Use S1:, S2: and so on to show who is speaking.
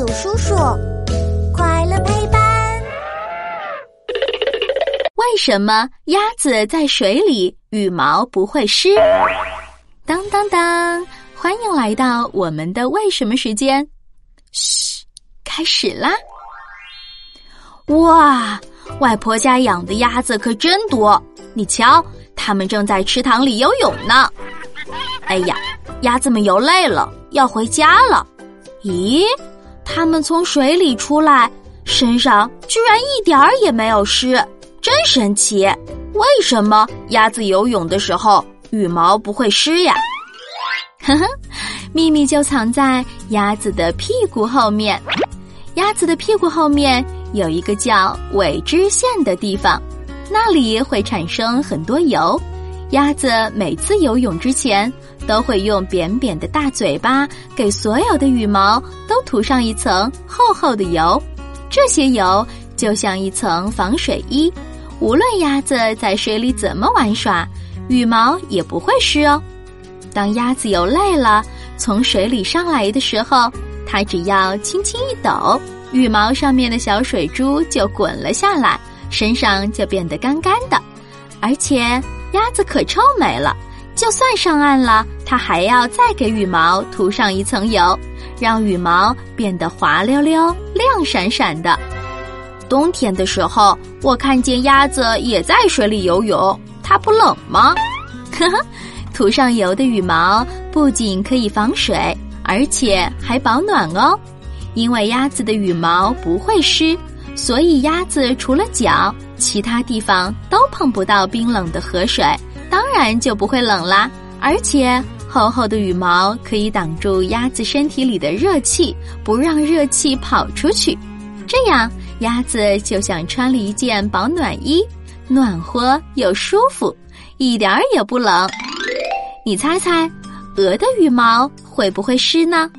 S1: 有叔叔，快乐陪伴。
S2: 为什么鸭子在水里羽毛不会湿？当当当！欢迎来到我们的为什么时间。嘘，开始啦！哇，外婆家养的鸭子可真多，你瞧，它们正在池塘里游泳呢。哎呀，鸭子们游累了，要回家了。咦，它们从水里出来，身上居然一点儿也没有湿，真神奇！为什么鸭子游泳的时候羽毛不会湿呀？呵呵，秘密就藏在鸭子的屁股后面。鸭子的屁股后面有一个叫尾脂腺的地方，那里会产生很多油。鸭子每次游泳之前。都会用扁扁的大嘴巴给所有的羽毛都涂上一层厚厚的油，这些油就像一层防水衣，无论鸭子在水里怎么玩耍，羽毛也不会湿哦。当鸭子游累了，从水里上来的时候，它只要轻轻一抖，羽毛上面的小水珠就滚了下来，身上就变得干干的，而且鸭子可臭美了。就算上岸了，它还要再给羽毛涂上一层油，让羽毛变得滑溜溜、亮闪闪的。冬天的时候，我看见鸭子也在水里游泳，它不冷吗？呵呵，涂上油的羽毛不仅可以防水，而且还保暖哦。因为鸭子的羽毛不会湿，所以鸭子除了脚，其他地方都碰不到冰冷的河水。当然就不会冷啦，而且厚厚的羽毛可以挡住鸭子身体里的热气，不让热气跑出去。这样，鸭子就像穿了一件保暖衣，暖和又舒服，一点儿也不冷。你猜猜，鹅的羽毛会不会湿呢？